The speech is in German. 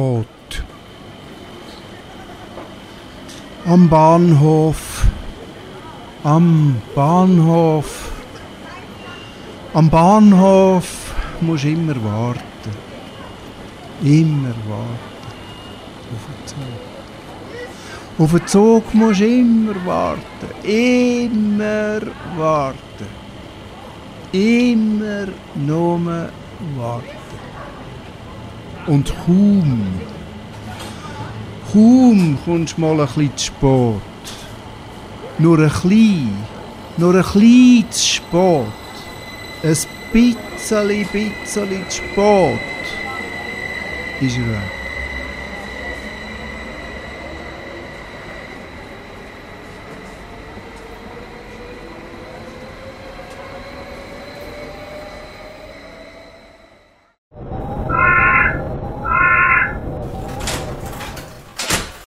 spät. Am Bahnhof, am Bahnhof, am Bahnhof musst immer warten. Immer warten. Auf den Zug. Auf den Zug musst du immer warten. Immer warten. Immer nur warten. Und kaum, kaum kommst mal ein bisschen zu spät. Nur ein bisschen, nur ein bisschen zu spät. Ein bisschen, bisschen zu spät. Ist er weg.